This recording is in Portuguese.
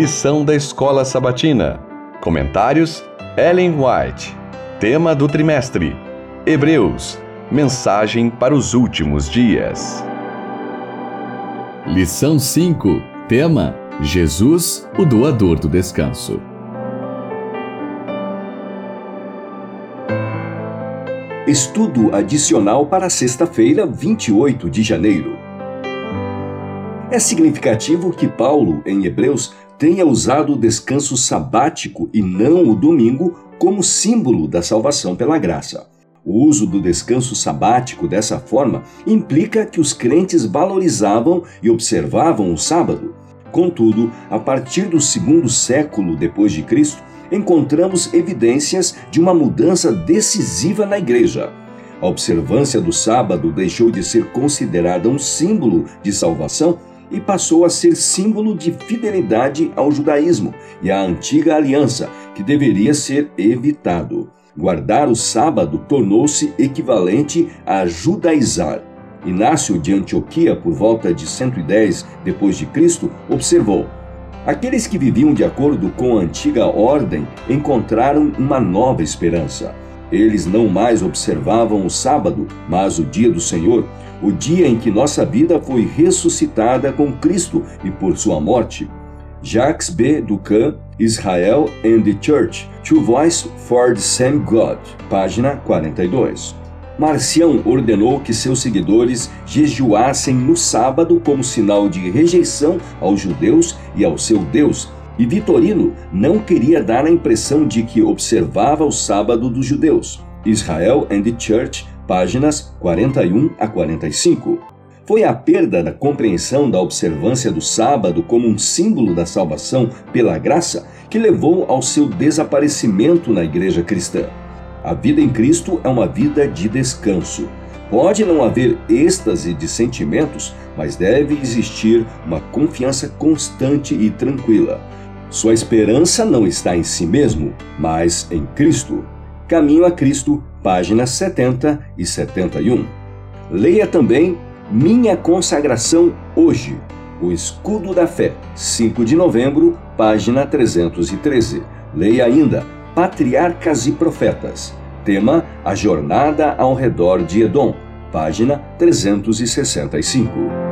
Lição da Escola Sabatina. Comentários: Ellen White. Tema do trimestre: Hebreus. Mensagem para os últimos dias. Lição 5. Tema: Jesus, o doador do descanso. Estudo adicional para sexta-feira, 28 de janeiro. É significativo que Paulo, em Hebreus, tenha usado o descanso sabático e não o domingo como símbolo da salvação pela graça. O uso do descanso sabático dessa forma implica que os crentes valorizavam e observavam o sábado. Contudo, a partir do segundo século depois de Cristo, encontramos evidências de uma mudança decisiva na igreja. A observância do sábado deixou de ser considerada um símbolo de salvação e passou a ser símbolo de fidelidade ao judaísmo e à antiga aliança, que deveria ser evitado. Guardar o sábado tornou-se equivalente a judaizar. Inácio de Antioquia, por volta de 110 depois de Cristo, observou: Aqueles que viviam de acordo com a antiga ordem encontraram uma nova esperança. Eles não mais observavam o sábado, mas o dia do Senhor, o dia em que nossa vida foi ressuscitada com Cristo e por sua morte. Jacques B. Ducan, Israel and the Church, Two Voice for the Same God, página 42. Marcião ordenou que seus seguidores jejuassem no sábado como sinal de rejeição aos judeus e ao seu Deus, e Vitorino não queria dar a impressão de que observava o sábado dos judeus. Israel and the Church, páginas 41 a 45. Foi a perda da compreensão da observância do sábado como um símbolo da salvação pela graça que levou ao seu desaparecimento na igreja cristã. A vida em Cristo é uma vida de descanso. Pode não haver êxtase de sentimentos, mas deve existir uma confiança constante e tranquila. Sua esperança não está em si mesmo, mas em Cristo. Caminho a Cristo, páginas 70 e 71. Leia também Minha Consagração Hoje, o Escudo da Fé, 5 de novembro, página 313. Leia ainda Patriarcas e Profetas, tema A Jornada ao Redor de Edom, página 365.